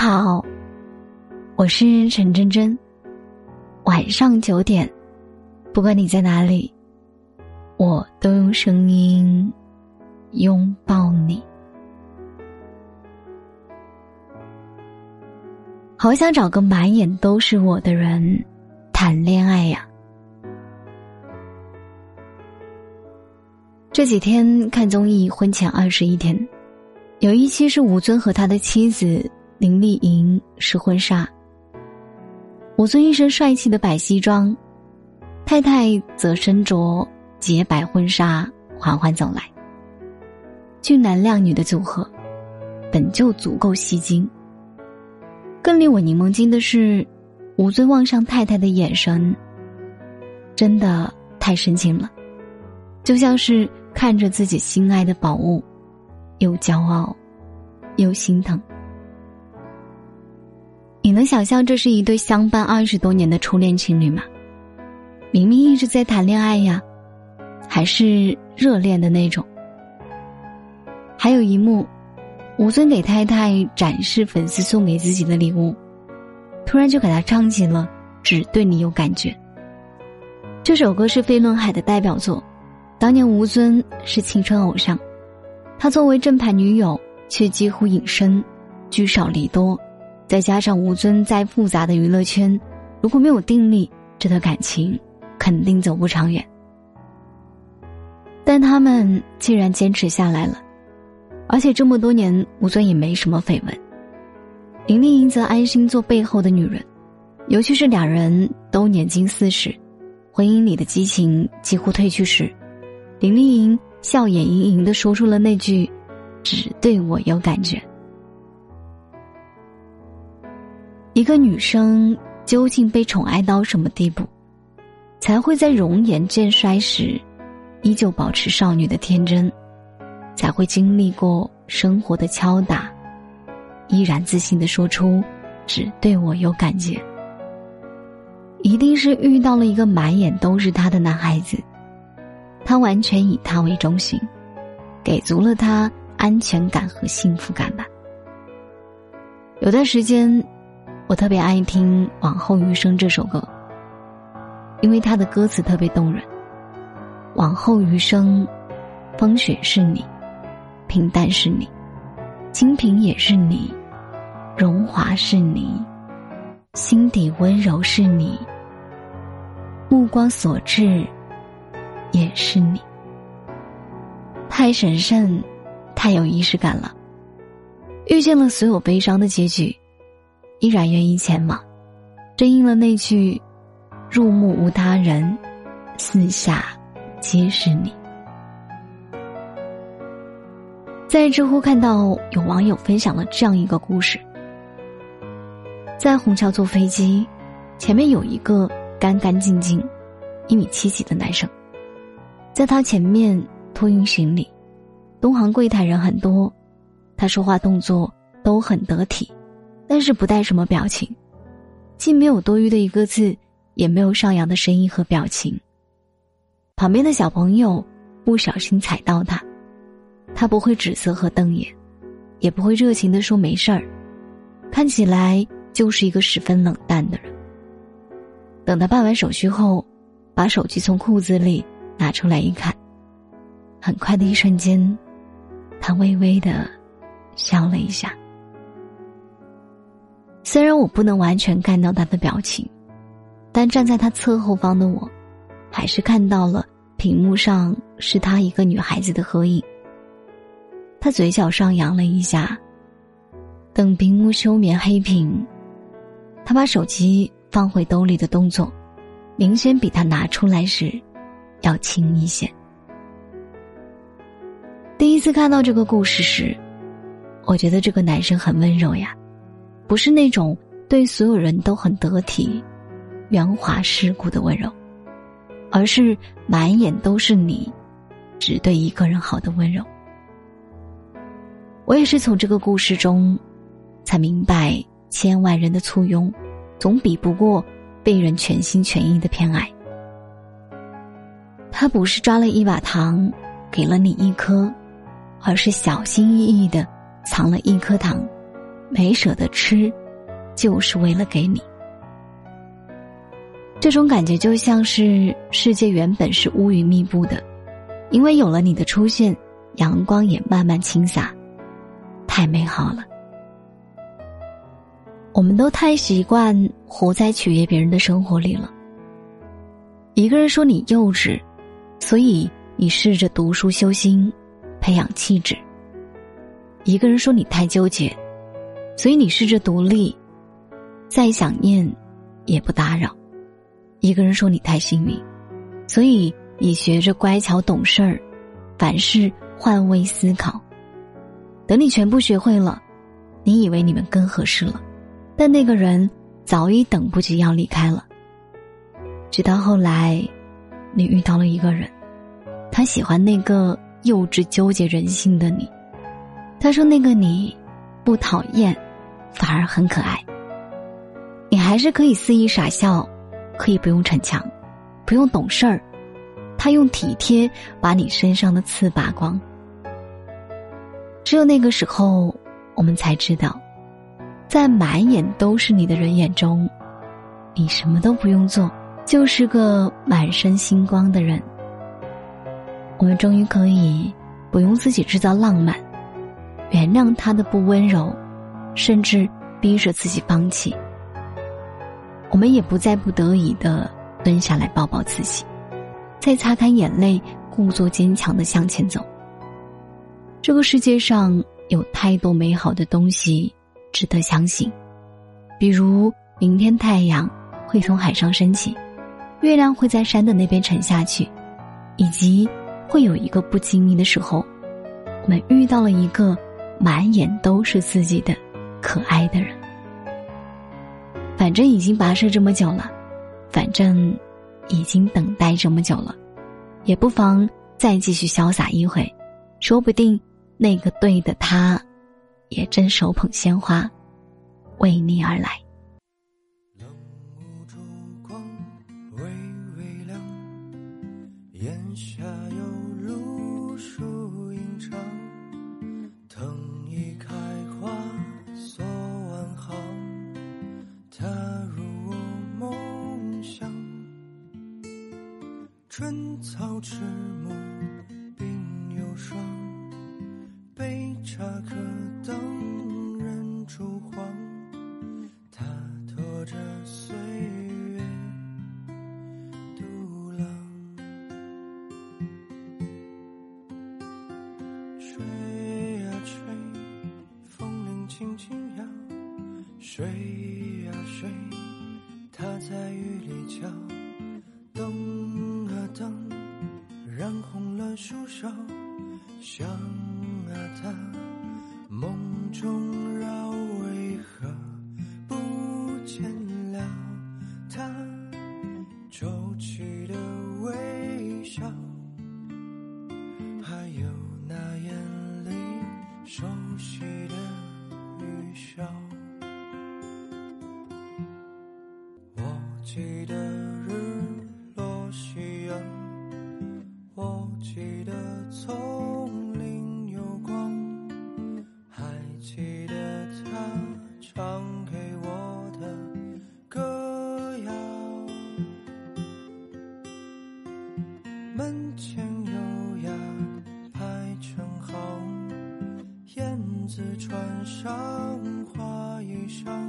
好，我是陈真真。晚上九点，不管你在哪里，我都用声音拥抱你。好想找个满眼都是我的人谈恋爱呀！这几天看综艺《婚前二十一天》，有一期是吴尊和他的妻子林丽莹试婚纱。吴尊一身帅气的白西装，太太则身着洁白婚纱缓缓走来。俊男靓女的组合，本就足够吸睛。更令我柠檬精的是，吴尊望向太太的眼神，真的太深情了，就像是看着自己心爱的宝物，又骄傲，又心疼。你能想象这是一对相伴二十多年的初恋情侣吗？明明一直在谈恋爱呀，还是热恋的那种。还有一幕。吴尊给太太展示粉丝送给自己的礼物，突然就给他唱起了《只对你有感觉》。这首歌是飞轮海的代表作，当年吴尊是青春偶像，他作为正牌女友却几乎隐身，聚少离多，再加上吴尊在复杂的娱乐圈，如果没有定力，这段感情肯定走不长远。但他们既然坚持下来了。而且这么多年，吴尊也没什么绯闻，林丽莹则安心做背后的女人。尤其是两人都年近四十，婚姻里的激情几乎褪去时，林丽莹笑眼盈盈的说出了那句：“只对我有感觉。”一个女生究竟被宠爱到什么地步，才会在容颜渐衰时，依旧保持少女的天真？才会经历过生活的敲打，依然自信的说出“只对我有感觉”。一定是遇到了一个满眼都是他的男孩子，他完全以他为中心，给足了他安全感和幸福感吧。有段时间，我特别爱听《往后余生》这首歌，因为它的歌词特别动人。往后余生，风雪是你。平淡是你，清贫也是你，荣华是你，心底温柔是你，目光所至也是你。太神圣，太有仪式感了。遇见了所有悲伤的结局，依然愿意前往，正应了那句：入目无他人，四下皆是你。在知乎看到有网友分享了这样一个故事：在虹桥坐飞机，前面有一个干干净净、一米七几的男生，在他前面托运行李。东航柜台人很多，他说话动作都很得体，但是不带什么表情，既没有多余的一个字，也没有上扬的声音和表情。旁边的小朋友不小心踩到他。他不会指责和瞪眼，也不会热情的说没事儿，看起来就是一个十分冷淡的人。等他办完手续后，把手机从裤子里拿出来一看，很快的一瞬间，他微微的笑了一下。虽然我不能完全看到他的表情，但站在他侧后方的我，还是看到了屏幕上是他一个女孩子的合影。他嘴角上扬了一下，等屏幕休眠黑屏，他把手机放回兜里的动作，明显比他拿出来时要轻一些。第一次看到这个故事时，我觉得这个男生很温柔呀，不是那种对所有人都很得体、圆滑世故的温柔，而是满眼都是你，只对一个人好的温柔。我也是从这个故事中，才明白千万人的簇拥，总比不过被人全心全意的偏爱。他不是抓了一把糖，给了你一颗，而是小心翼翼的藏了一颗糖，没舍得吃，就是为了给你。这种感觉就像是世界原本是乌云密布的，因为有了你的出现，阳光也慢慢倾洒，太美好了。我们都太习惯活在取悦别人的生活里了。一个人说你幼稚，所以你试着读书修心，培养气质；一个人说你太纠结，所以你试着独立，再想念也不打扰。一个人说你太幸运，所以你学着乖巧懂事儿，凡事换位思考。等你全部学会了，你以为你们更合适了，但那个人早已等不及要离开了。直到后来，你遇到了一个人，他喜欢那个幼稚纠结人性的你。他说那个你，不讨厌，反而很可爱。你还是可以肆意傻笑。可以不用逞强，不用懂事儿，他用体贴把你身上的刺拔光。只有那个时候，我们才知道，在满眼都是你的人眼中，你什么都不用做，就是个满身星光的人。我们终于可以不用自己制造浪漫，原谅他的不温柔，甚至逼着自己放弃。我们也不再不得已的蹲下来抱抱自己，再擦干眼泪，故作坚强的向前走。这个世界上有太多美好的东西值得相信，比如明天太阳会从海上升起，月亮会在山的那边沉下去，以及会有一个不经意的时候，我们遇到了一个满眼都是自己的可爱的人。反正已经跋涉这么久了，反正已经等待这么久了，也不妨再继续潇洒一回，说不定那个对的他，也正手捧鲜花，为你而来。春草迟暮，鬓有霜。杯茶可等人烛黄。他拖着岁月独浪。吹呀吹，风铃轻轻摇。睡呀睡，他在雨里叫。灯染红了树梢，想啊他，梦中绕，为何不见了他？舟起记得丛林有光，还记得他唱给我的歌谣。门前有鸭排成行，燕子穿上花衣裳。